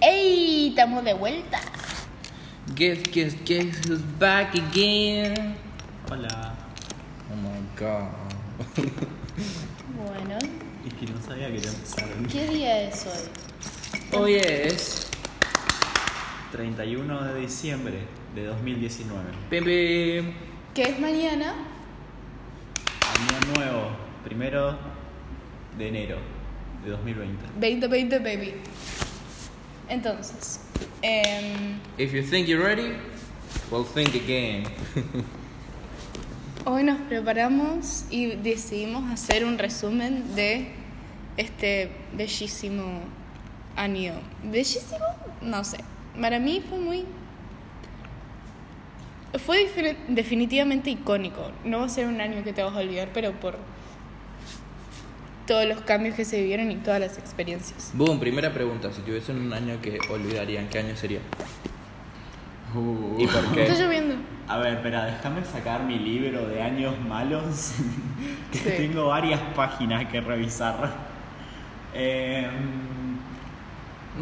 ¡Ey! Estamos de vuelta. Guess, guess, guess who's back again? Hola. Oh my god. Bueno, Es que no sabía que ya empezaron. ¿qué día es hoy? Hoy es. 31 de diciembre de 2019. Pim, pim. ¿Qué es mañana? Año nuevo, primero de enero de 2020. 2020, baby. Entonces, em, If you think you're ready, well, think again. hoy nos preparamos y decidimos hacer un resumen de este bellísimo año. ¿Bellísimo? No sé. Para mí fue muy... Fue defini- definitivamente icónico. No va a ser un año que te vas a olvidar, pero por todos los cambios que se vivieron y todas las experiencias. Boom, primera pregunta. Si tuviesen un año que olvidarían, ¿qué año sería? ¿Y por Está qué? lloviendo. A ver, espera, déjame sacar mi libro de años malos. que Sí. tengo varias páginas que revisar. Em,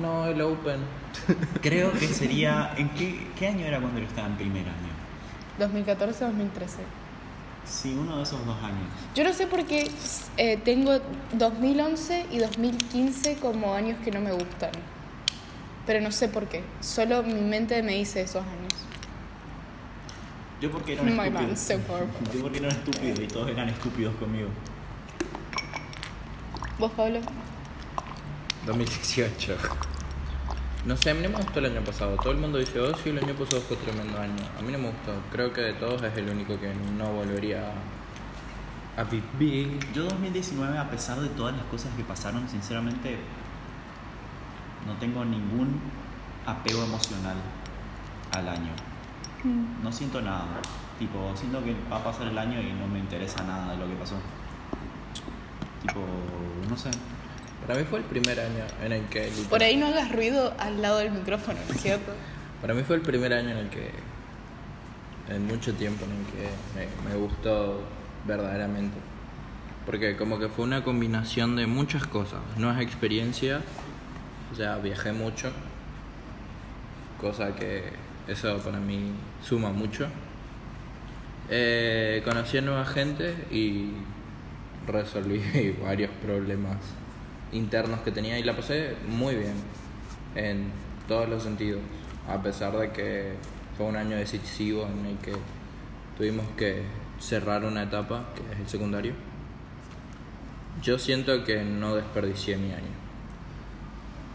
No, el Open. creo que sería. ¿En qué, qué año era cuando yo estaba en primer año? 2014-2013. Sí, uno de esos dos años. Yo no sé por qué eh, tengo 2011 y 2015 como años que no me gustan. Pero no sé por qué. Solo mi mente me dice esos años. Yo porque era un My estúpido. man, so powerful. Yo porque era un estúpido y todos eran estúpidos conmigo. ¿Vos, Pablo? 2018. No sé, a mí no me gustó el año pasado. Todo el mundo dice, oh, sí, el año pasado fue tremendo año. A mí no me gustó. Creo que de todos es el único que no volvería a, a vivir. Yo 2019, a pesar de todas las cosas que pasaron, sinceramente no tengo ningún apego emocional al año. No siento nada. Tipo, siento que va a pasar el año y no me interesa nada de lo que pasó. Tipo, no sé. Para mí fue el primer año en el que... Por ahí no hagas ruido al lado del micrófono, ¿no es cierto? Para mí fue el primer año en el que... En mucho tiempo en el que me, me gustó verdaderamente. Porque como que fue una combinación de muchas cosas. Nuevas experiencias. O sea, viajé mucho. Cosa que eso para mí suma mucho. Eh, conocí a nueva gente y resolví varios problemas internos que tenía y la pasé muy bien en todos los sentidos, a pesar de que fue un año decisivo en el que tuvimos que cerrar una etapa, que es el secundario. Yo siento que no desperdicié mi año.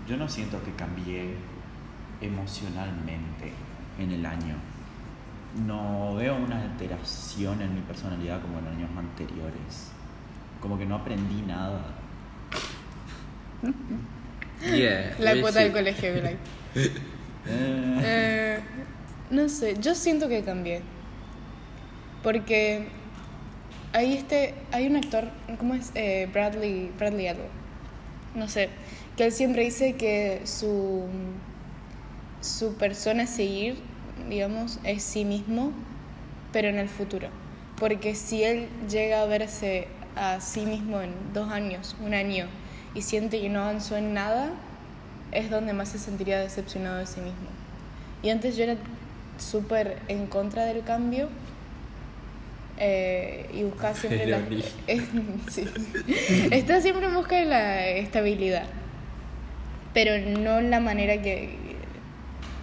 Yo no siento que cambié emocionalmente en el año. No veo una alteración en mi personalidad como en años anteriores. Como que no aprendí nada. Yeah, La cuota del colegio, Glay. Eh, Eh, no sé, yo siento que cambié. Porque hay este, hay un actor, ¿cómo es? Eh, Bradley, Bradley algo. No sé, que él siempre dice que su, su persona a seguir, digamos, es sí mismo, pero en el futuro. Porque si él llega a verse a sí mismo en dos años, un año, y siente que no avanzó en nada, es donde más se sentiría decepcionado de sí mismo. Y antes yo era súper en contra del cambio eh, y buscaba siempre la... Es- sí. Estaba siempre en busca de la estabilidad, pero no en la manera que,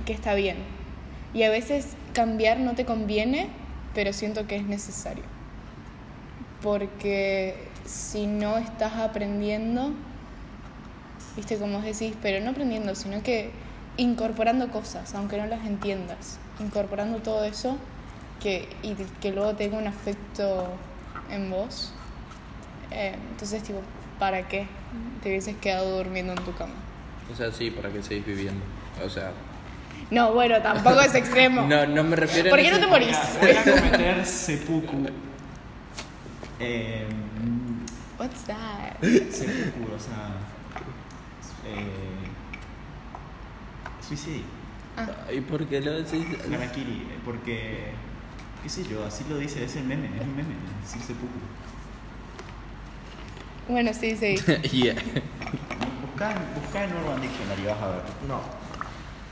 que está bien. Y a veces cambiar no te conviene, pero siento que es necesario. Porque si no estás aprendiendo, viste como decís, pero no aprendiendo, sino que incorporando cosas, aunque no las entiendas, incorporando todo eso que, y que luego tenga un afecto en vos. Eh, entonces, tipo, ¿para qué te hubieses quedado durmiendo en tu cama? O sea, sí, ¿para qué seguís viviendo? O sea, No, bueno, tampoco es extremo. no, no me refiero ¿Por qué no te morís? voy a cometer seppuku. Eh, What's that? seppuku, o sea. Eh, suicidio. ¿Y por qué lo decís? Harakiri, porque. ¿Qué sé yo? Así lo dice, es el meme, es un meme, decir seppuku. Bueno, sí, sí. yeah. Busca, busca en Urban Dictionary, vas a ver. No.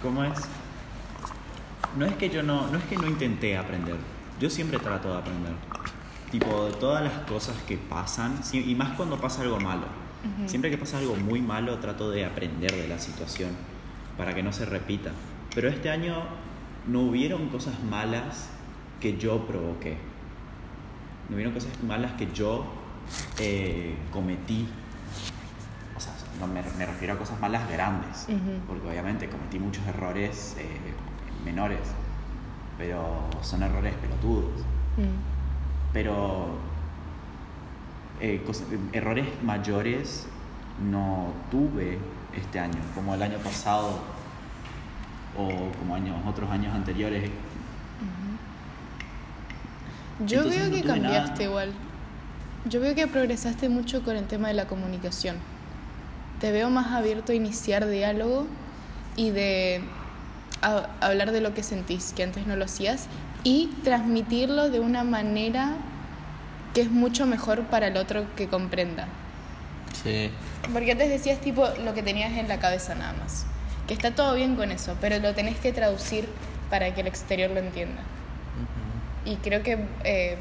¿Cómo es? No es que yo no, no es que no intenté aprender. Yo siempre trato de aprender. Tipo, de todas las cosas que pasan, y más cuando pasa algo malo. Siempre que pasa algo muy malo, trato de aprender de la situación para que no se repita. Pero este año no hubieron cosas malas que yo provoqué. No hubieron cosas malas que yo eh, cometí. O sea, no me, me refiero a cosas malas grandes, porque obviamente cometí muchos errores eh, menores, pero son errores pelotudos. Mm. Pero eh, cos- errores mayores no tuve este año, como el año pasado o como años, otros años anteriores. Yo Entonces veo no que cambiaste nada. igual. Yo veo que progresaste mucho con el tema de la comunicación. Te veo más abierto a iniciar diálogo y de a- hablar de lo que sentís, que antes no lo hacías, y transmitirlo de una manera que es mucho mejor para el otro que comprenda. Sí. Porque antes decías tipo lo que tenías en la cabeza nada más. Que está todo bien con eso, pero lo tenés que traducir para que el exterior lo entienda. Y creo que eh,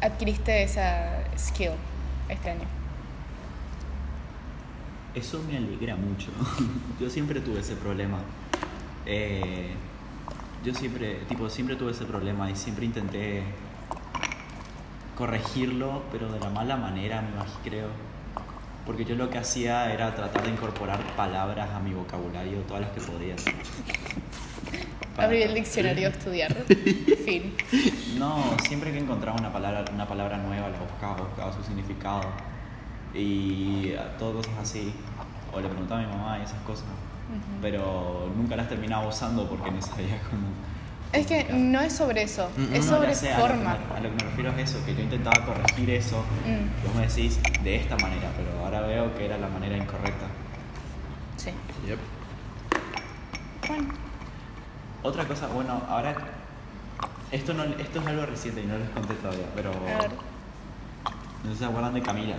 adquiriste esa skill este año. Eso me alegra mucho. yo siempre tuve ese problema. Eh, yo siempre, tipo, siempre tuve ese problema y siempre intenté corregirlo, pero de la mala manera, me imagino, creo. Porque yo lo que hacía era tratar de incorporar palabras a mi vocabulario, todas las que podía. Abrí el diccionario a estudiar. fin. No, siempre que encontraba una palabra, una palabra nueva la buscaba, buscaba su significado. Y todo cosas así. O le preguntaba a mi mamá y esas cosas. Pero nunca las terminaba usando porque no sabía cómo. Es que no es sobre eso, Mm, es No, sobre ya sé, a lo que forma. me- A lo, que me refiero es eso, que yo intentaba corregir eso. Mm. Vos me decís de esta manera, pero ahora veo que era la manera incorrecta. Sí. Yep. Bueno, Otra cosa, bueno, ahora. Esto, no, esto es algo reciente y no les conté todavía, pero. a ver. No sé si se acuerdan de Camila.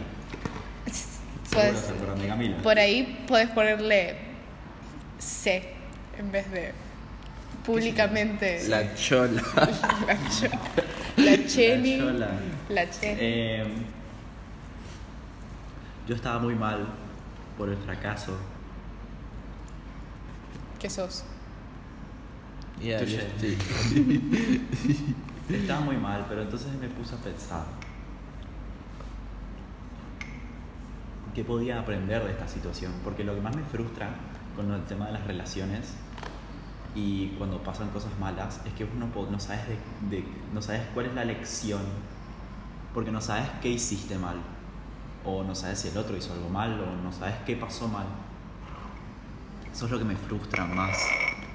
Seguro Pues se acuerdan de Camila. por ahí puedes ponerle C en vez de públicamente. La chola. La, cho- la Cheni. La chola. La Cheni. Eh, yo estaba muy mal por el fracaso. ¿Qué sos? Yeah, sí. Estaba muy mal, pero entonces me puse a pensar. ¿Qué podía aprender de esta situación? Porque lo que más me frustra con el tema de las relaciones y cuando pasan cosas malas es que uno no sabes, de, de- no sabes cuál es la lección. Porque no sabes qué hiciste mal. O no sabes si el otro hizo algo mal. O no sabes qué pasó mal. Eso es lo que me frustra más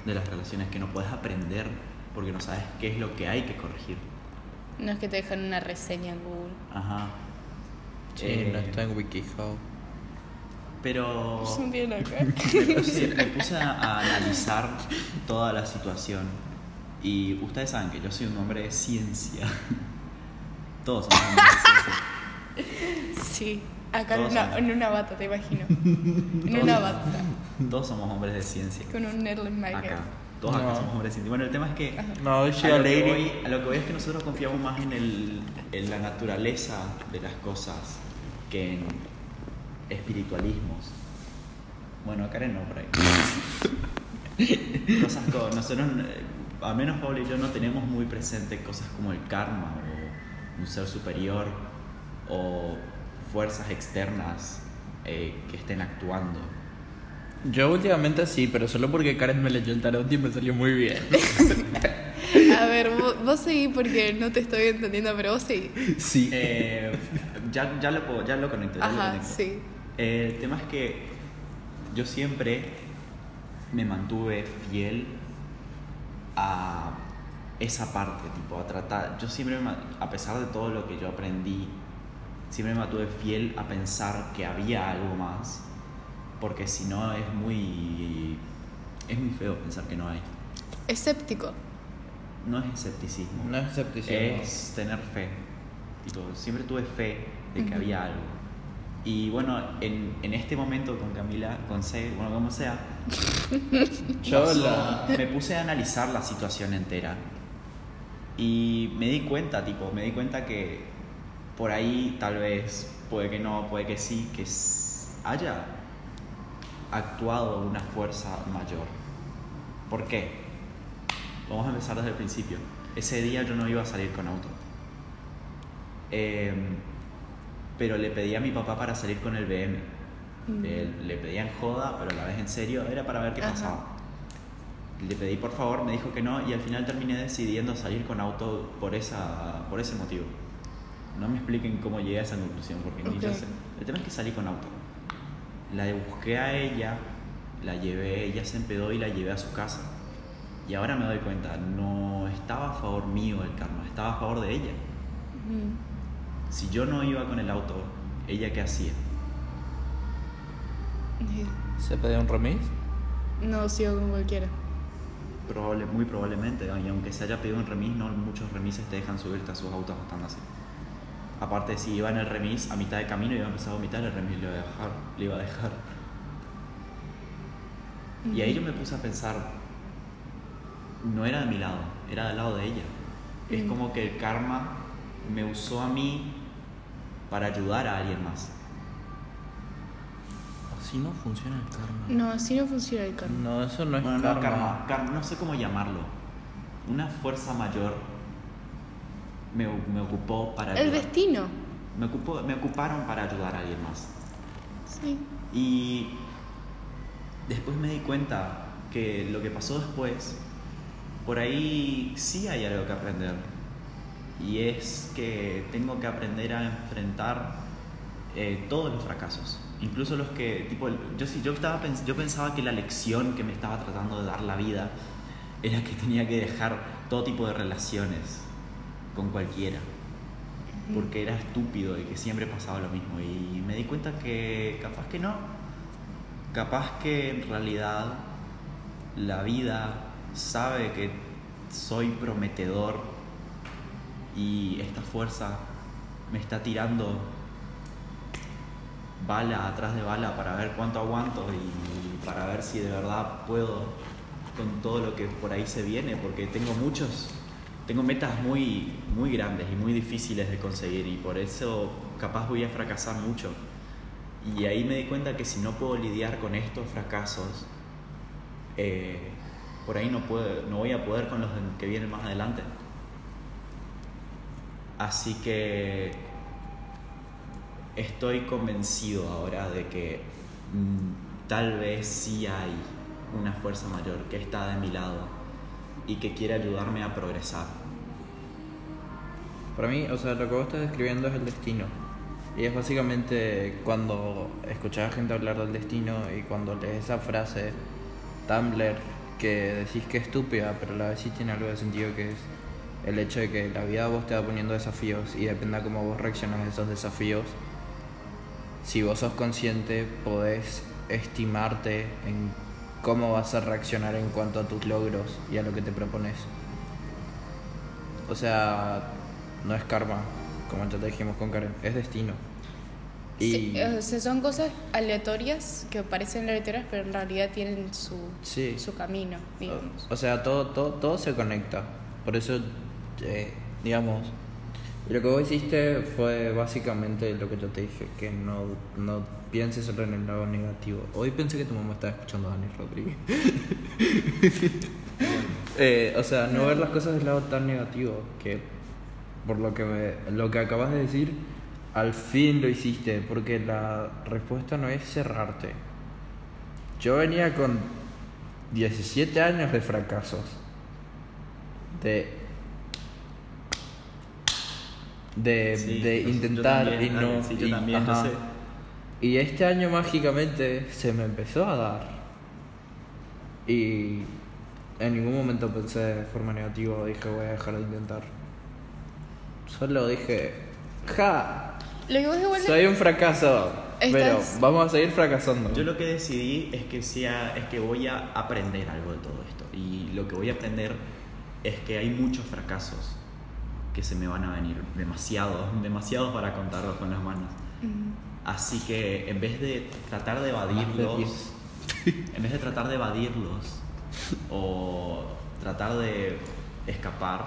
de las relaciones, que no puedes aprender porque no sabes qué es lo que hay que corregir. No es que te dejan una reseña en Google. Ajá. Sí, Eh, no está en WikiHow. Pero nada que ver. me puse, a, a analizar toda la situación y ustedes saben que yo soy un hombre de ciencia. Todos somos hombres de ciencia. Sí. Acá en una, en una bata, te imagino. En Todos una bata. Todos somos hombres de ciencia. Con un Erlen Acá. Todos acá No. somos hombres de ciencia. Bueno, el tema es que No, a lo, que lady. voy, a lo que voy es que nosotros confiamos más en, el, en la naturaleza de las cosas que en espiritualismos. Bueno, Karen no por ahí. cosas como nosotros, eh, al menos Pablo y yo no tenemos muy presente cosas como el karma o un ser superior o fuerzas externas eh, que estén actuando. Yo últimamente sí, pero solo porque Karen me leyó el tarot y me salió muy bien. A ver, vos, vos seguí porque no te estoy entendiendo, pero vos seguí. Sí. Eh, ya, ya, lo, puedo- ya lo conecto. ya lo Ajá, conecto. sí. Eh, el tema es que yo siempre me mantuve fiel a esa parte, tipo, a tratar. Yo siempre, me a pesar de todo lo que yo aprendí, siempre me mantuve fiel a pensar que había algo más, porque si no es muy. es muy feo pensar que no hay. Escéptico. No es escepticismo. No es escepticismo. Es tener fe. Tipo, siempre tuve fe de que había algo. Y bueno, en, en este momento con Camila, con C, bueno, como sea, Yo me puse a analizar la situación entera. Y me di cuenta, tipo, me di cuenta que por ahí tal vez, puede que no, puede que sí, que haya actuado una fuerza mayor. ¿Por qué? Vamos a empezar desde el principio. Ese día yo no iba a salir con auto. Em, pero le pedí a mi papá para salir con el BM. Mm. Le, le pedía en joda, pero a la vez en serio, era para ver qué Ajá. pasaba. Le pedí por favor, me dijo que no y al final terminé decidiendo salir con auto por, esa, por ese motivo. No me expliquen cómo llegué a esa conclusión, porque ni yo sé. El tema es que salí con auto. La busqué a ella, la llevé, ella se empedó y la llevé a su casa. Y ahora me doy cuenta, no estaba a favor mío el karma, estaba a favor de ella. Mm. Si yo no iba con el auto, ¿ella qué hacía? ¿Se pedía un remis? No sigo con cualquiera. Probable, muy probablemente, y aunque se haya pedido un remis, no muchos remises te dejan subirte a sus autos estando así. Aparte, si iba en el remis a mitad de camino y iba a empezar a vomitar, el remis le iba a dejar. Le iba a dejar. Y ahí yo me puse a pensar, no era de mi lado, era del lado de ella. Es Mm. como que el karma me usó a mí para ayudar a alguien más. Así no funciona el karma. No, así no funciona el karma. No, eso no es Bueno, karma. no, karma, karma, no sé cómo llamarlo. Una fuerza mayor me, me ocupó para El ayudar. destino. Me, ocupó, me ocuparon para ayudar a alguien más. Sí. Y después me di cuenta que lo que pasó después, por ahí sí hay algo que aprender. Y es que tengo que aprender a enfrentar eh, todos los fracasos. Incluso los que, tipo, yo, sí- yo, estaba, yo pensaba que la lección que me estaba tratando de dar la vida era que tenía que dejar todo tipo de relaciones con cualquiera. Porque era estúpido y que siempre pasaba lo mismo. Y me di cuenta que capaz que no. Capaz que en realidad la vida sabe que soy prometedor y esta fuerza me está tirando bala atrás de bala para ver cuánto aguanto y para ver si de verdad puedo con todo lo que por ahí se viene, porque tengo muchos, tengo metas muy, muy grandes y muy difíciles de conseguir y por eso capaz voy a fracasar mucho. Y ahí me di cuenta que si no puedo lidiar con estos fracasos, eh, por ahí no, puedo, no voy a poder con los que vienen más adelante. Así que estoy convencido ahora de que mm, tal vez sí hay una fuerza mayor que está de mi lado y que quiere ayudarme a progresar. Para mí, o sea, lo que vos estás describiendo es el destino. Y es básicamente cuando escuchás gente hablar del destino y cuando lees esa frase Tumblr que decís que es estúpida, pero a la vez sí tiene algo de sentido que es el hecho de que la vida vos te va poniendo desafíos y depende de cómo vos reaccionas a esos desafíos. Si vos sos consciente, podés estimarte en cómo vas a reaccionar en cuanto a tus logros y a lo que te propones. O sea, no es karma, como ya te dijimos con Karen, es destino. Y Sí, o sea, son cosas aleatorias que parecen aleatorias, pero en realidad tienen su, Sí. su camino, digamos. o, o sea, todo, todo, todo se conecta. Por eso, eh, digamos, lo que vos hiciste fue básicamente lo que yo te dije, que no, no pienses solo en el lado negativo. Hoy pensé que tu mamá estaba escuchando a Dani Rodríguez. Eh, o sea, no ver las cosas del lado tan negativo, que por lo que, me- lo que acabas de decir, al fin lo hiciste, porque la respuesta no es cerrarte. Yo venía con 17 años de fracasos, de, de, Sí, de intentar también, y no... Dani, sí, yo y- también, yo ajá. sé. Y este año mágicamente se me empezó a dar. Y en ningún momento pensé de forma negativa, dije voy a dejar de intentar. Solo dije, ja, Lo que vos igual soy un fracaso, pero vamos a seguir fracasando. Yo lo que decidí es que, sea, es que voy a aprender algo de todo esto. Y lo que voy a aprender es que hay muchos fracasos que se me van a venir. Demasiados, demasiados para contarlos con las manos. Mm. Así que en vez de tratar de evadirlos, en vez de tratar de evadirlos o tratar de escapar,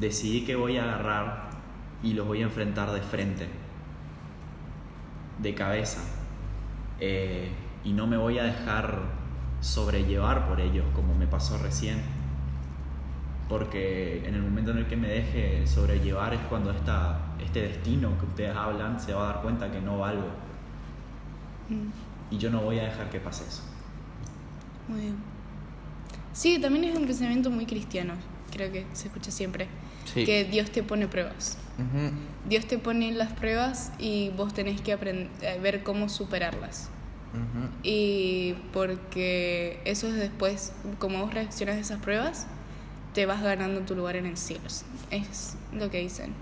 decidí que voy a agarrar y los voy a enfrentar de frente, de cabeza, eh, y no me voy a dejar sobrellevar por ellos como me pasó recién, porque en el momento en el que me deje sobrellevar es cuando esta, este destino que ustedes hablan se va a dar cuenta que no valgo. Mm, Y yo no voy a dejar que pase eso. Muy bien. Sí, también es un pensamiento muy cristiano, creo que se escucha siempre. Sí. Que Dios te pone pruebas. Ujú. Dios te pone las pruebas y vos tenés que aprender, ver cómo superarlas. Ujú. Y porque eso es después, como vos reaccionas a esas pruebas, te vas ganando tu lugar en el cielo. Es lo que dicen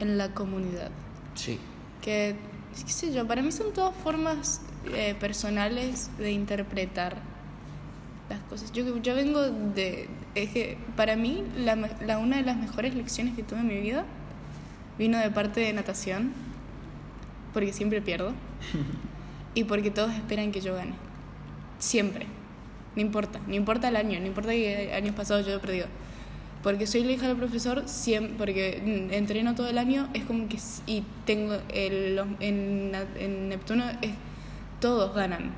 en la comunidad. Sí. Que, qué sé yo, para mí son todas formas eh, personales de interpretar las cosas. Yo, yo vengo de... Es que para mí la, la- una de las mejores lecciones que tuve en mi vida vino de parte de natación, porque siempre pierdo, y porque todos esperan que yo gane. Siempre. No importa, no importa el año, no importa que años pasados yo he perdido. Porque soy la hija del profesor, siempre, porque mm, entreno todo el año, es como que... Y tengo... El, en, en Neptuno es, todos ganan.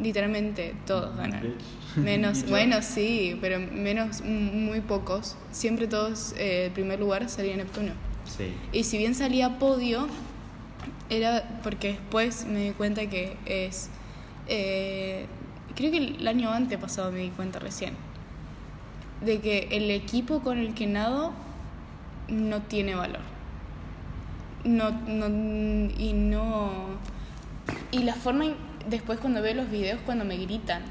Literalmente todos ganan. Menos, bueno, sí, pero menos mm, muy pocos. Siempre todos, eh, el primer lugar salía Neptuno. Sí. Y si bien salía podio, era porque después me di cuenta que es... eh, creo que el año antepasado me di cuenta recién. De que el equipo con el que nado no tiene valor. No, no, y no... Y la forma, en- después cuando veo los videos, cuando me gritan,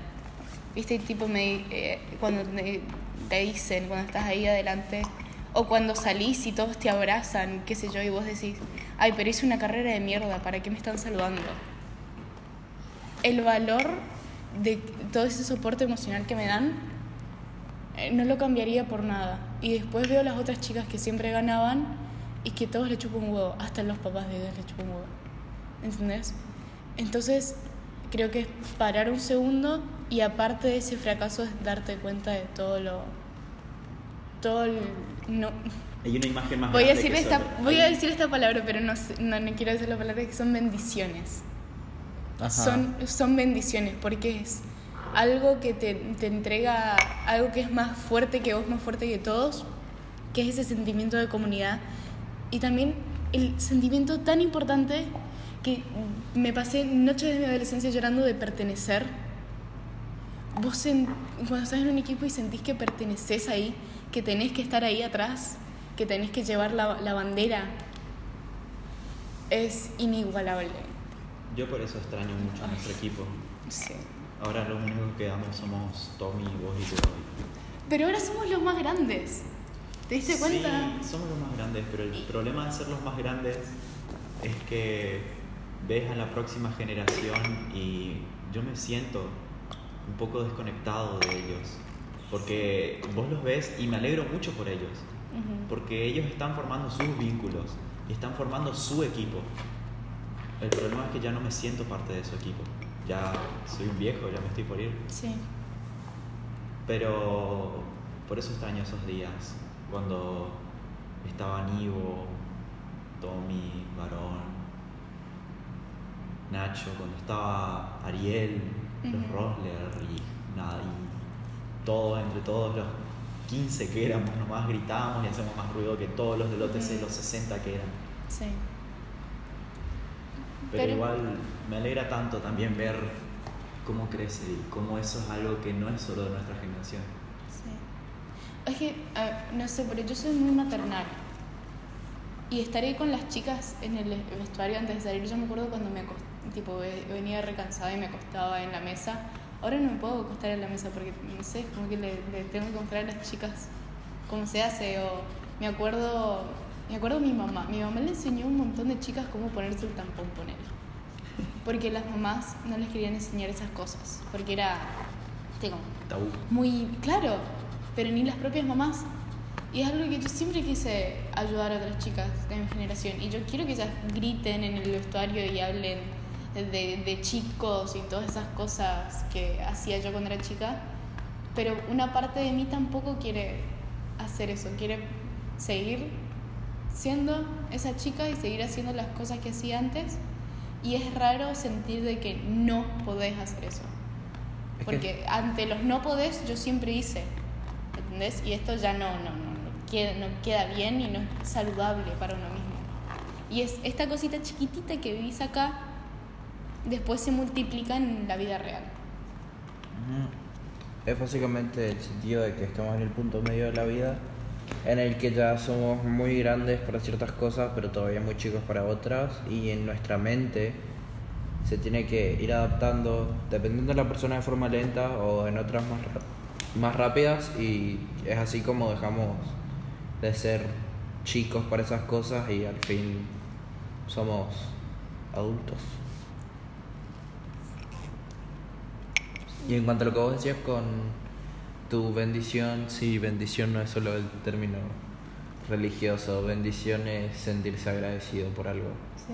¿viste? Tipo, me, eh, cuando me- te dicen, cuando estás ahí adelante, o cuando salís y todos te abrazan, qué sé yo, y vos decís, ay, pero hice una carrera de mierda, ¿para qué me están saludando? El valor de todo ese soporte emocional que me dan, eh, no lo cambiaría por nada. Y después veo las otras chicas que siempre ganaban y que todos le chupan un huevo, hasta los papás de ellas le chupan un huevo. ¿Entendés? Entonces, creo que es parar un segundo y aparte de ese fracaso es darte cuenta de todo lo... Todo el... No, Hay una imagen más voy, a decir esta, voy a decir esta palabra, pero no, no, no quiero decir la palabra que son bendiciones. Son, son bendiciones porque es algo que te, te entrega, algo que es más fuerte que vos, más fuerte que todos, que es ese sentimiento de comunidad. Y también el sentimiento tan importante que me pasé noches de mi adolescencia llorando de pertenecer. Vos en- cuando estás en un equipo y sentís que perteneces ahí, que tenés que estar ahí atrás, que tenés que llevar la, la bandera, es inigualable. Yo por eso extraño mucho a nuestro equipo. Sí. Ahora lo único que quedamos somos Tommy, vos y yo. Pero ahora somos los más grandes. ¿Te diste cuenta? Sí, somos los más grandes, pero el problema de ser los más grandes es que ves a la próxima generación y yo me siento un poco desconectado de ellos. Porque vos los ves y me alegro mucho por ellos. Porque ellos están formando sus vínculos y están formando su equipo. El problema es que ya no me siento parte de su equipo. Ya soy un viejo, ya me estoy por ir. Sí. Pero por eso extraño esos días, cuando estaban Ivo, Tommy, Varón, Nacho, cuando estaba Ariel, los. Rosler y nada, y todos, entre todos los 15 que éramos, nomás gritábamos y hacemos más ruido que todos los del OTC, los 60 que eran. Sí. Pero, Pero- igual me alegra tanto también ver cómo crece y cómo eso es algo que no es solo de nuestra generación. Sí. Es que, ah, no sé, pero yo soy muy maternal. Y estar ahí con las chicas en el vestuario antes de salir, yo me acuerdo cuando me tipo, ve- venía recansada y me acostaba en la mesa. Ahora no me puedo acostar en la mesa porque, no sé, es como que le, le tengo que mostrar a las chicas cómo se hace. O me acuerdo, me acuerdo mi mamá. Mi mamá le enseñó a un montón de chicas cómo ponerse el tampón, poner. Porque las mamás no les querían enseñar esas cosas. Porque era, como Tabú. muy claro, pero ni las propias mamás. Y es algo que yo siempre quise ayudar a otras chicas de mi generación. Y yo quiero que ellas griten en el vestuario y hablen de, de chicos y todas esas cosas que hacía yo cuando era chica. Pero una parte de mí tampoco quiere hacer eso, quiere seguir siendo esa chica y seguir haciendo las cosas que hacía antes. Y es raro sentir de que no podés hacer eso. Es que- Porque ante los no podés, yo siempre hice. ¿Entendés? Y esto ya no, no, no, no, queda, no queda bien y no es saludable para uno mismo. Y es esta cosita chiquitita que vivís acá, después se multiplica en la vida real. Es básicamente el sentido de que estamos en el punto medio de la vida en el que ya somos muy grandes para ciertas cosas, pero todavía muy chicos para otras, y en nuestra mente se tiene que ir adaptando dependiendo de la persona de forma lenta o en otras más, más rápidas, y es así como dejamos de ser chicos para esas cosas y al fin somos adultos. Y en cuanto a lo que vos decías con tu bendición, sí, bendición no es solo el término religioso, bendición es sentirse agradecido por algo. Sí.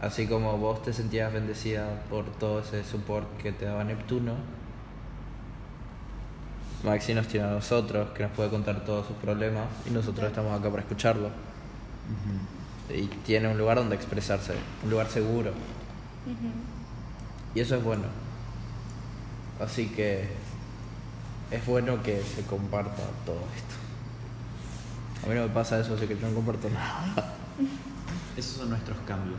Así como vos te sentías bendecida por todo ese support que te daba Neptuno, Maxi nos tiene a nosotros, que nos puede contar todos sus problemas, y nosotros estamos acá para escucharlo. Y tiene un lugar donde expresarse, un lugar seguro. Y eso es bueno. Así que es bueno que se comparta todo esto. A mí no me pasa eso, así que yo no comparto nada. Esos son nuestros cambios.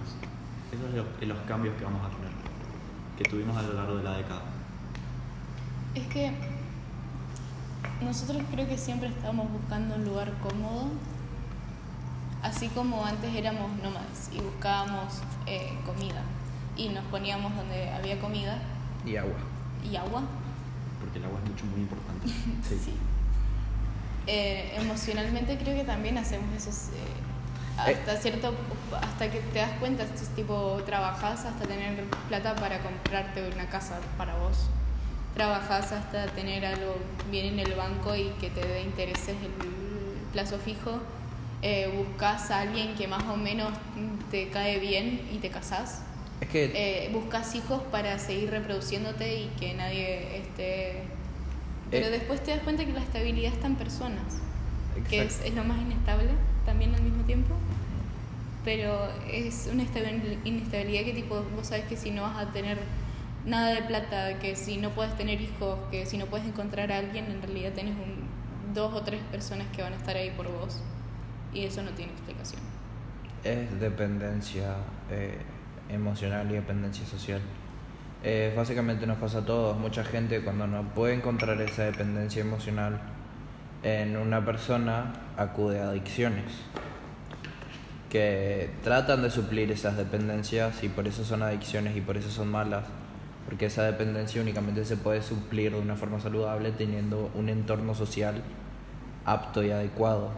Esos son los, los cambios que vamos a tener, que tuvimos a lo largo de la década. Es que nosotros creo que siempre estábamos buscando un lugar cómodo, así como antes éramos nómadas y buscábamos eh, comida y nos poníamos donde había comida Y agua. y agua. Porque el agua es mucho, muy importante. Sí. Eh, emocionalmente creo que también hacemos eso eh, hasta cierto hasta que te das cuenta es tipo trabajas hasta tener plata para comprarte una casa para vos. Trabajas hasta tener algo bien en el banco y que te dé intereses el plazo fijo. Eh, buscas a alguien que más o menos te cae bien y te casás Es que eh, buscas hijos para seguir reproduciéndote y que nadie esté... Pero Eh. después te das cuenta que la estabilidad está en personas, que es, Exacto. es lo más inestable también al mismo tiempo. Pero es una estabil- inestabilidad que tipo, vos sabes que si no vas a tener nada de plata, que si no puedes tener hijos, que si no puedes encontrar a alguien, en realidad tenés un, dos o tres personas que van a estar ahí por vos. Y eso no tiene explicación. es dependencia eh, emocional y dependencia social. Eh, básicamente nos pasa a todos. Mucha gente cuando no puede encontrar esa dependencia emocional en una persona acude a adicciones que tratan de suplir esas dependencias y por eso son adicciones y por eso son malas. Porque esa dependencia únicamente se puede suplir de una forma saludable teniendo un entorno social apto y adecuado.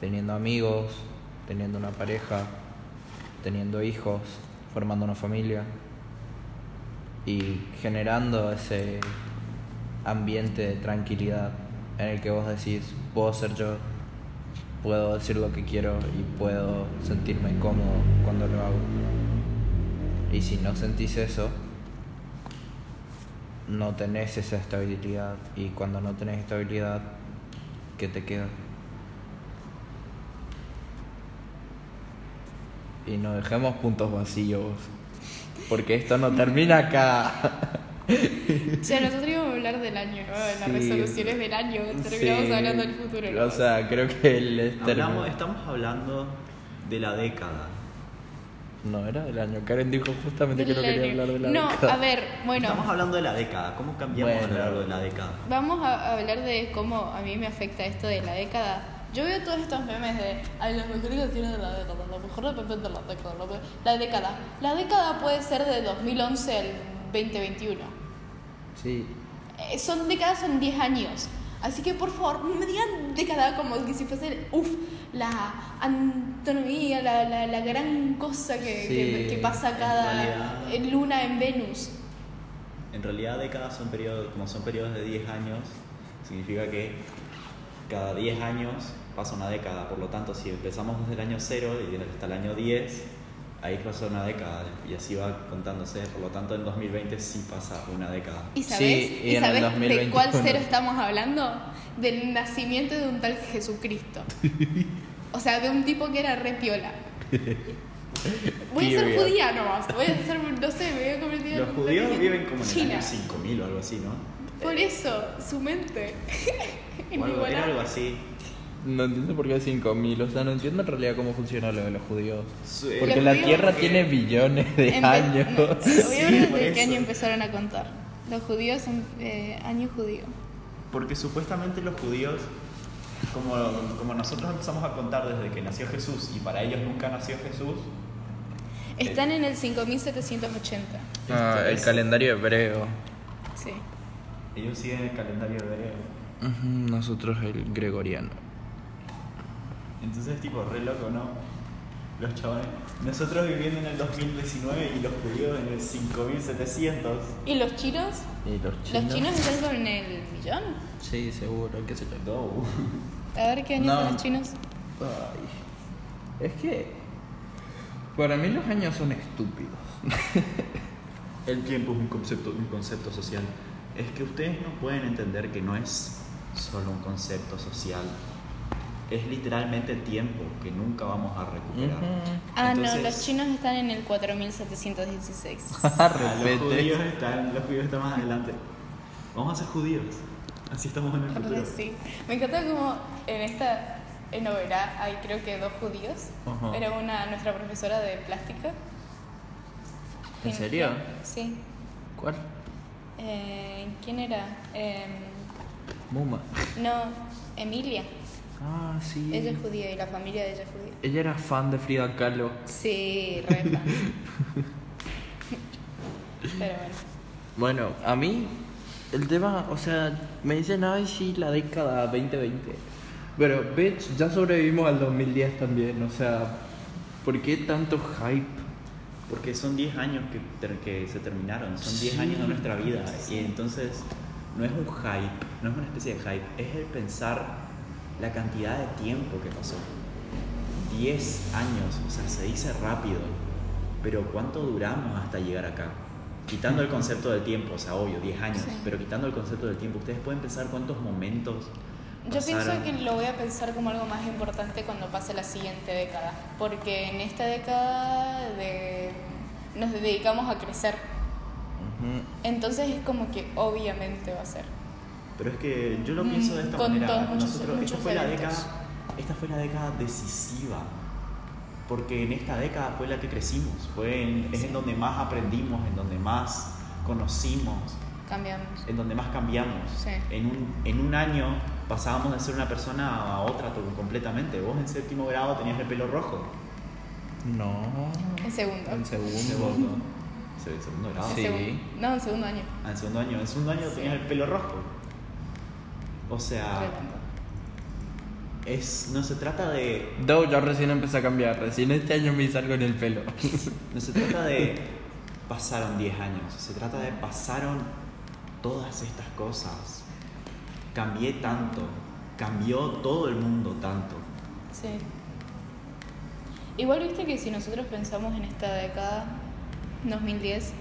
Teniendo amigos, teniendo una pareja, teniendo hijos, formando una familia y generando ese ambiente de tranquilidad en el que vos decís, puedo ser yo, puedo decir lo que quiero y puedo sentirme cómodo cuando lo hago. Y si no sentís eso, no tenés esa estabilidad y cuando no tenés estabilidad, ¿qué te queda? Y no dejemos puntos vacíos, porque esto no termina acá. O sea, nosotros íbamos a hablar del año, ¿no? De las Sí. resoluciones del año. Terminamos Sí. hablando del futuro. ¿no? O sea, creo que el Hablamos, estamos hablando de la década. No, era del año. Karen dijo justamente que no quería año. hablar de la No, década. a ver, bueno, Estamos hablando de la década. ¿Cómo cambiamos a Bueno. lo largo de la década? vamos a hablar de cómo a mí me afecta esto de la década. Yo veo todos estos memes de, ay, las mejores canciones de la década, la mejor de Pepe de la década, la, me- la década. La década puede ser de 2011 al 2021. Sí, Eh, son décadas, son 10 años. Así que por favor, no me digan década como que si fuese, uff, la antonomía, la, la, la gran cosa que, que- Sí, que pasa en cada realidad- eh, luna en Venus. En realidad décadas son periodos, como son periodos de 10 años, significa que cada 10 años pasa una década, por lo tanto si empezamos desde el año 0 y hasta el año 10, ahí pasa una década y así va contándose, por lo tanto en 2020 sí pasa una década. ¿Y sabes, Sí, y ¿y en el sabes de 2021? cuál cero estamos hablando? Del nacimiento de un tal Jesucristo. O sea, de un tipo que era re piola. Voy a ser Period. judía nomás. Voy a ser, no sé, me voy a convertir en Los judíos viven como en el año 5000 o algo así, ¿no? Por eso, su mente. O algo, era Inigualable. algo así. No entiendo por qué 5000, o sea, no entiendo en realidad cómo funciona lo de los judíos. Porque Los la judíos- Tierra tiene billones de Empe- años. no, por qué eso. año empezaron a contar. Los judíos son eh, año judío. Porque supuestamente los judíos, como, como nosotros empezamos a contar desde que nació Jesús y para ellos nunca nació Jesús, Están en el 5780. Ah, el calendario hebreo. Sí. Ellos siguen el calendario hebreo. Ujú, Nosotros el gregoriano. Entonces es tipo re loco, ¿no? Los chavales. Nosotros viviendo en el 2019 y los judíos en el 5700. ¿Y los chinos? ¿Y los chinos? ¿Los chinos están con el millón? Sí, seguro, qué sé yo. No. A ver qué años No. son los chinos. Ay. Es que. Para mí los años son estúpidos. El tiempo es un concepto, un concepto social. Es que ustedes no pueden entender que no es solo un concepto social. Es literalmente tiempo que nunca vamos a recuperar. Ah, no, los chinos están en el 4716. Ah, los judíos están, los judíos están más adelante. Vamos a ser judíos. Así estamos en el futuro. sí. Me encanta como en esta en novela hay creo que dos judíos. Era una nuestra profesora de plástica. ¿En serio? Sí. ¿Cuál? Eh, ¿Quién era? Em, Muma. no, Emilia. Ah, sí. Ella es judía y la familia de ella es judía. Ella era fan de Frida Kahlo. Sí, re fan. Pero bueno. Bueno, a mí el tema, o sea, me dicen, ay, sí, la década 2020. Pero, bitch, ya sobrevivimos al 2010 también, o sea, ¿por qué tanto hype? Porque son 10 años que, que se terminaron, son 10 Sí. años de nuestra vida. Y entonces no es un hype, no es una especie de hype, es el pensar la cantidad de tiempo que pasó. 10 años, o sea, se dice rápido, pero ¿cuánto duramos hasta llegar acá? Quitando el concepto del tiempo, o sea, obvio, 10 años, Sí. pero quitando el concepto del tiempo, ustedes pueden pensar cuántos momentos. Yo pienso que lo voy a pensar como algo más importante cuando pase la siguiente década, porque en esta década de- nos dedicamos a crecer, Ujú. entonces es como que obviamente va a ser. Pero es que yo lo Mm, pienso de esta con manera. todos muchos- Nosotros, esta, muchos fue la década, esta fue la década decisiva. Porque en esta década fue la que crecimos. Fue en- es en donde más aprendimos, en donde más conocimos, Cambiamos. en donde más cambiamos. Sí. En, un, en un año pasábamos de ser una persona a otra completamente. Vos en séptimo grado tenías el pelo rojo. No. En segundo. En En segundo. segundo, se- en segundo grado. Sí. No, en segundo año. Ah, en segundo año. En segundo año Sí. tenías el pelo rojo. O sea, es, no se trata de No, yo recién empecé a cambiar, recién este año me hice algo en el pelo. No se trata de pasaron 10 años, se trata de pasaron todas estas cosas. Cambié tanto, cambió todo el mundo tanto. Sí. Igual viste que si nosotros pensamos en esta década, 2010,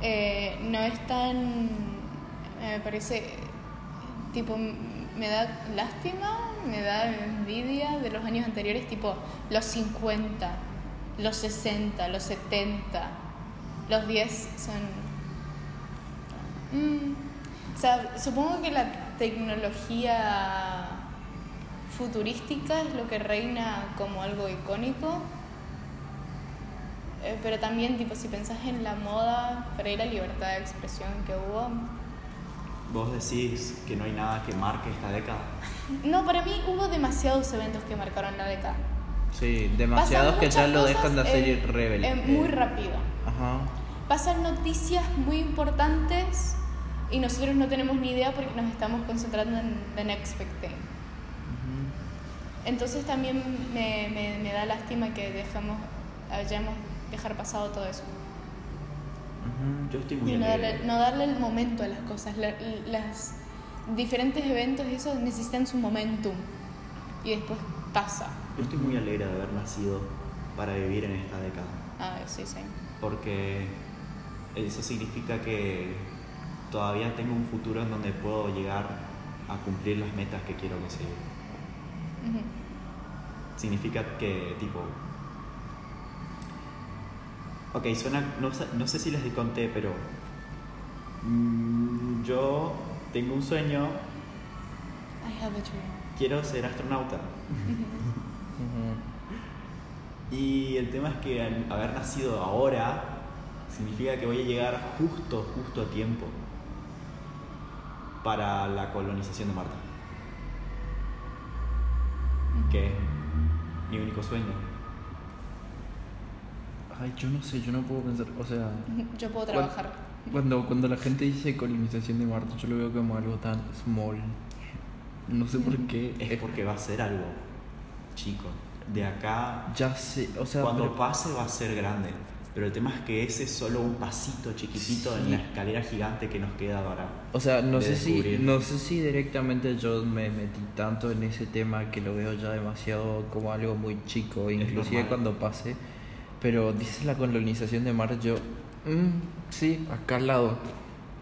eh, no es tan, me parece, tipo, me da lástima, me da envidia de los años anteriores, tipo los 50, los 60, los 70, los 10 son... Mm, o sea, supongo que la tecnología futurística es lo que reina como algo icónico. Eh, pero también, tipo, si pensás en la moda, por ahí la libertad de expresión que hubo. Vos decís que no hay nada que marque esta década. No, para mí hubo demasiados eventos que marcaron la década. Sí, demasiados Pasan que ya lo dejan de hacer eh, rebelde. eh, muy rápido. Ajá. Pasan noticias muy importantes y nosotros no tenemos ni idea porque nos estamos concentrando en the next big thing. Entonces también me, me, me da lástima que dejamos, hayamos dejar pasado todo eso. Yo estoy muy Y no darle, no darle el momento a las cosas, la- las diferentes eventos, eso necesitan su momentum y después pasa. Yo estoy muy alegre de haber nacido para vivir en esta década. Ah, sí, sí. Porque eso significa que todavía tengo un futuro en donde puedo llegar a cumplir las metas que quiero conseguir. Significa que, tipo. Ok, suena. No, sé- no sé si les conté, pero. mm, yo tengo un sueño. I have a dream. Quiero ser astronauta. Y el tema es que al haber nacido ahora significa que voy a llegar justo, justo a tiempo para la colonización de Marte. Que es mi único sueño. Ay, yo no sé, yo no puedo pensar, o sea, Yo puedo trabajar. cuando, cuando la gente dice colonización de Marte, yo lo veo como algo tan small. No sé por qué. Es porque va a ser algo chico. De acá, Ya sé, o sea, cuando pero- pase va a ser grande. Pero el tema es que ese es solo un pasito chiquitito en Sí. la escalera gigante que nos queda ahora. O sea, no sé si descubrir. no sé si directamente yo me metí tanto en ese tema que lo veo ya demasiado como algo muy chico, inclusive cuando pase. Pero dices la colonización de Marte, yo mm, sí, acá al lado.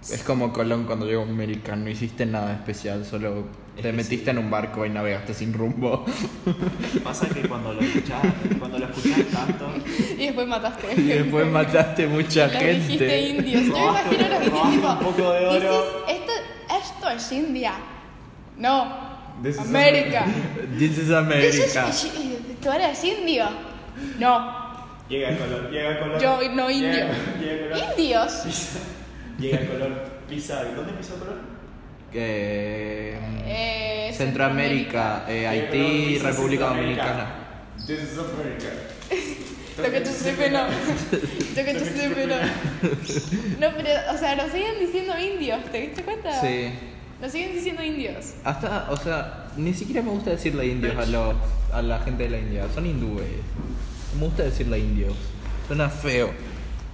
Es como Colón cuando llegó a América, no hiciste nada especial, solo Es te metiste sí. en un barco y navegaste sin rumbo. Pasa que cuando lo escuchás, cuando lo escuchás tanto, Y después mataste. y después mataste mucha Los dijiste gente. indios. Yo me imagino los indios robaste tipo. un poco de "This oro". is- esto, esto es India. No. This is América. This is This is- America. Tú eres indio. No. llega el color, llega el color. Yo no indio. Llega, llega el color. Indios. Llega el color. Pisa, ¿dónde pisó el color? Eh, Eh, Centroamérica, eh, Haití, República. Dominicana. This is America. Lo que tú sepas no. Lo que tú sepas no. No, pero, o sea, nos siguen diciendo indios, ¿te diste cuenta? Sí. Nos siguen diciendo indios. Hasta, o sea, ni siquiera me gusta decirle indios a, los, a la gente de la India. Son hindúes. Me gusta decirle indios. Suena feo.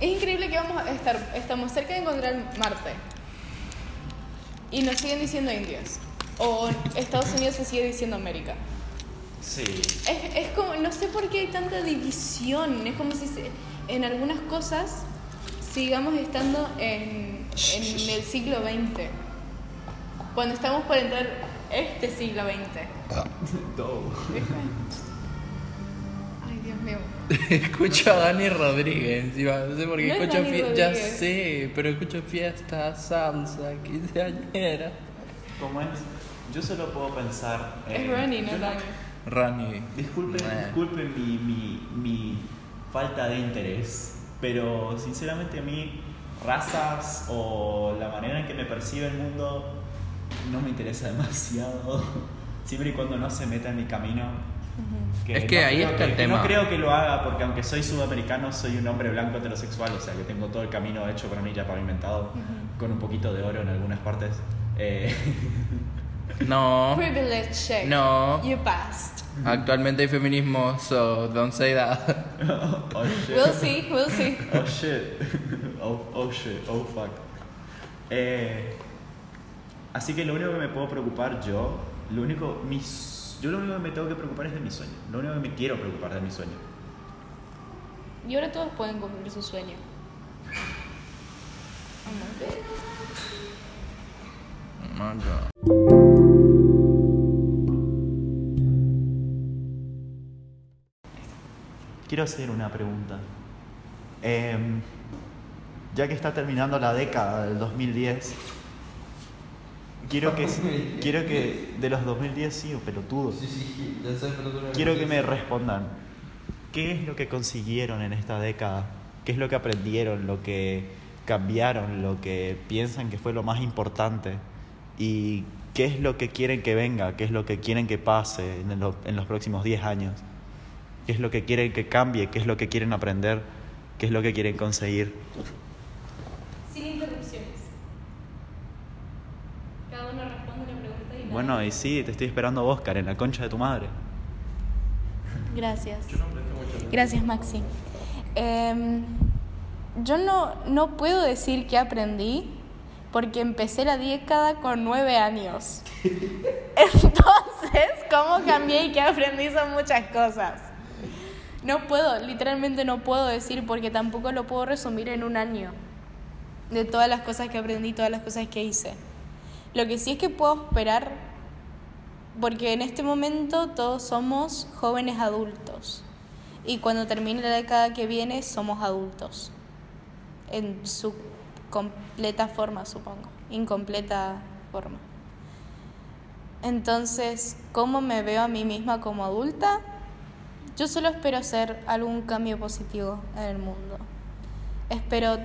Es increíble que vamos a estar, estamos cerca de encontrar Marte. Y nos siguen diciendo indios. O Estados Unidos se sigue diciendo América. Sí. Es, es como, no sé por qué hay tanta división. Es como si se- en algunas cosas sigamos estando en, en el siglo XX. Cuando estamos por entrar este siglo XX. Todo. Ay, Dios mío. escucho a Dani Rodríguez. encima, No sé por qué No es escucho fie- Ya sé, pero escucho fiesta, salsa, quinceañera. ¿Cómo es? Yo solo puedo pensar. Es eh, Ronnie, no yo Dani. Rani. Disculpen, Eh. disculpen mi, mi, mi falta de interés, pero sinceramente a mí razas o la manera en que me percibe el mundo no me interesa demasiado, siempre y cuando no se meta en mi camino. Es que ahí creo está el que- tema. No creo que lo haga porque aunque soy sudamericano soy un hombre blanco heterosexual, o sea que tengo todo el camino hecho para mí ya pavimentado, con un poquito de oro en algunas partes. Eh, No. Privilege check. No. You passed. Actualmente hay feminismo, so don't say that. oh shit. We'll see, we'll see. Oh shit. Oh, oh shit. Oh fuck. Eh, así que lo único que me puedo preocupar yo, lo único, mis, yo lo único que me tengo que preocupar es de mi sueño. Lo único que me quiero preocupar es de mi sueño. Y ahora todos pueden cumplir su sueño. Manga. Quiero hacer una pregunta. Em, ya que está terminando la década del 2010, quiero que, quiero que de los 2010 sí, pelotudo. sí, ya pero tú no Quiero que me respondan. ¿Qué es lo que consiguieron en esta década? ¿Qué es lo que aprendieron, lo que cambiaron, lo que piensan que fue lo más importante? ¿Y qué es lo que quieren que venga? ¿Qué es lo que quieren que pase en, lo- en los próximos 10 años? ¿Qué es lo que quieren que cambie? ¿Qué es lo que quieren aprender? ¿Qué es lo que quieren conseguir? Sin interrupciones. Cada uno responde la pregunta y Bueno, y sí, te estoy esperando a vos, Karen, la concha de tu madre. Gracias. Gracias, Maxi. Em, yo no, no puedo decir que aprendí, porque empecé la década con nueve años. Entonces, ¿cómo cambié y qué aprendí son muchas cosas? No puedo, literalmente no puedo decir porque tampoco lo puedo resumir en un año de todas las cosas que aprendí, todas las cosas que hice. Lo que sí es que puedo esperar, porque en este momento todos somos jóvenes adultos y cuando termine la década que viene somos adultos, en su completa forma, supongo, incompleta forma. Entonces, ¿cómo me veo a mí misma como adulta? Yo solo espero hacer algún cambio positivo en el mundo. Espero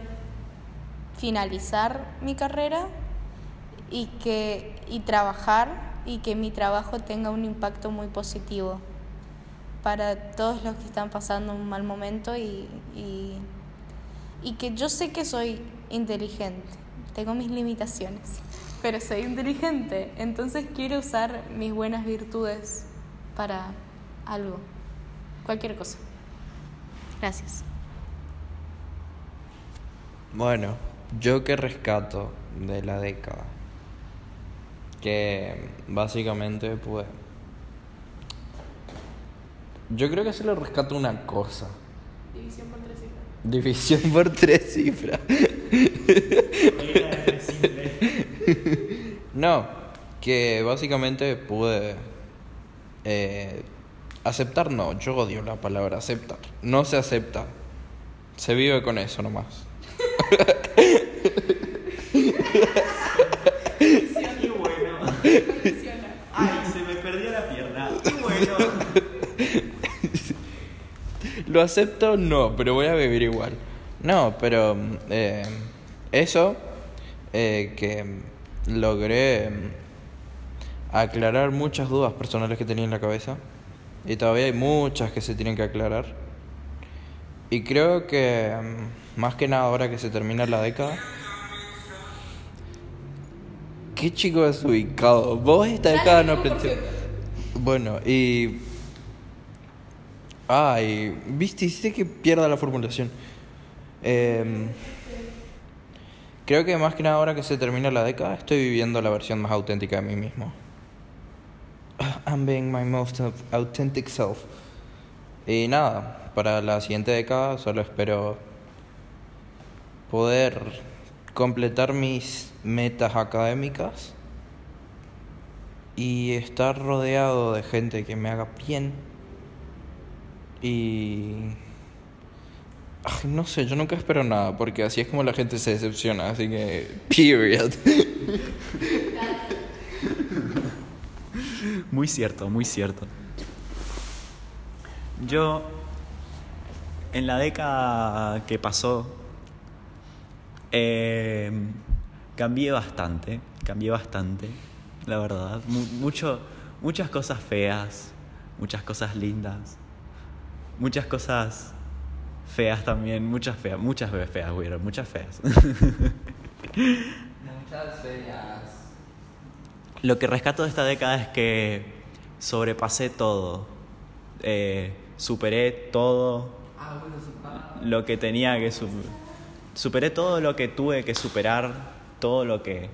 finalizar mi carrera y que y trabajar y que mi trabajo tenga un impacto muy positivo para todos los que están pasando un mal momento y, y, y que yo sé que soy inteligente, tengo mis limitaciones, pero soy inteligente, entonces quiero usar mis buenas virtudes para algo, cualquier cosa. Gracias. Bueno, yo que rescato de la década, que básicamente pues... Yo creo que solo rescato una cosa. División por tres cifras. División por tres cifras. No, que básicamente pude eh, aceptar, no, yo odio la palabra aceptar. No se acepta, se vive con eso nomás. Qué bueno. Ay, se me perdió la pierna. Qué bueno. Lo acepto, no, pero voy a vivir igual. No, pero eh, eso eh, que logré mm, aclarar muchas dudas personales que tenía en la cabeza. Y todavía hay muchas que se tienen que aclarar. Y creo que mm, más que nada ahora que se termina la década. ¿Qué chico desubicado? Vos esta década no aprendiste. Bueno, y. Ay, viste, hiciste que pierda la formulación. Em, creo que más que nada ahora que se termina la década, estoy viviendo la versión más auténtica de mí mismo. I'm being my most authentic self. Y nada, para la siguiente década solo espero poder completar mis metas académicas y estar rodeado de gente que me haga bien y no sé, yo nunca espero nada porque así es como la gente se decepciona, así que period. Muy cierto, muy cierto. Yo, en la década que pasó, eh, cambié bastante, cambié bastante, la verdad. Mu- mucho, muchas cosas feas, muchas cosas lindas, muchas cosas feas también, muchas feas, muchas feas, hubieron, muchas feas. Muchas feas. Lo que rescato de esta década es que sobrepasé todo. Eh, superé todo lo que tenía que superar. Superé todo lo que tuve que superar, todo lo que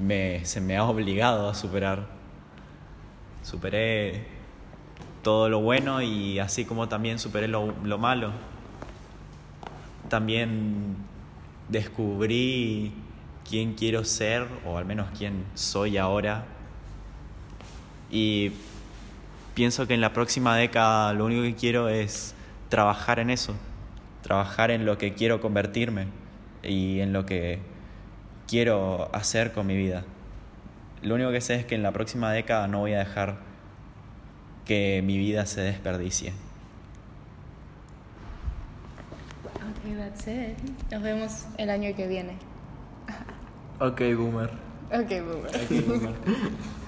me, se me ha obligado a superar. Superé todo lo bueno y así como también superé lo, lo malo. También descubrí quién quiero ser, o al menos quién soy ahora. Y pienso que en la próxima década lo único que quiero es trabajar en eso, trabajar en lo que quiero convertirme y en lo que quiero hacer con mi vida. Lo único que sé es que en la próxima década no voy a dejar que mi vida se desperdicie. Ok, that's it. Nos vemos el año que viene. Ok, boomer. Ok, boomer. Ok, boomer.